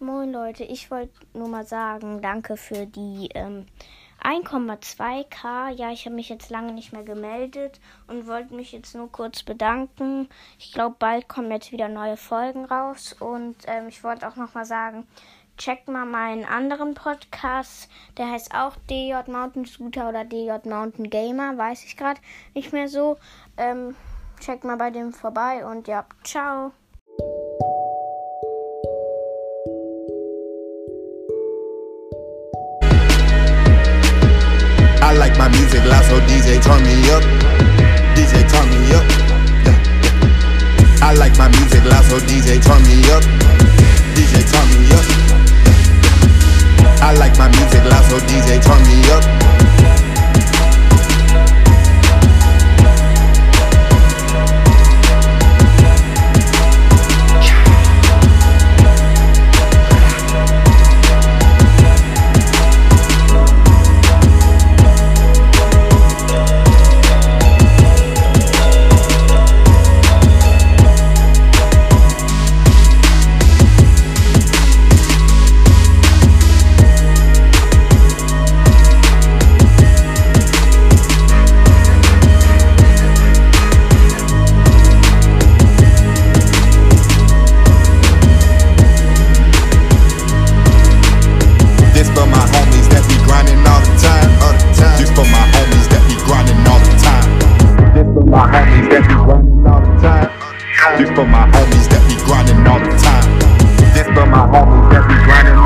Moin Leute, ich wollte nur mal sagen, danke für die ähm, 1,2k. Ja, ich habe mich jetzt lange nicht mehr gemeldet und wollte mich jetzt nur kurz bedanken. Ich glaube, bald kommen jetzt wieder neue Folgen raus und ähm, ich wollte auch noch mal sagen, checkt mal meinen anderen Podcast. Der heißt auch DJ Mountain Scooter oder DJ Mountain Gamer, weiß ich gerade nicht mehr so. Ähm, checkt mal bei dem vorbei und ja, ciao. I like my music loud, so DJ turn me up. DJ turn me up. Yeah. I like my music loud, so DJ turn me up. DJ turn me up. I like my music loud, so DJ turn me up. for my homies that be grinding all the time. This for my homies that be grinding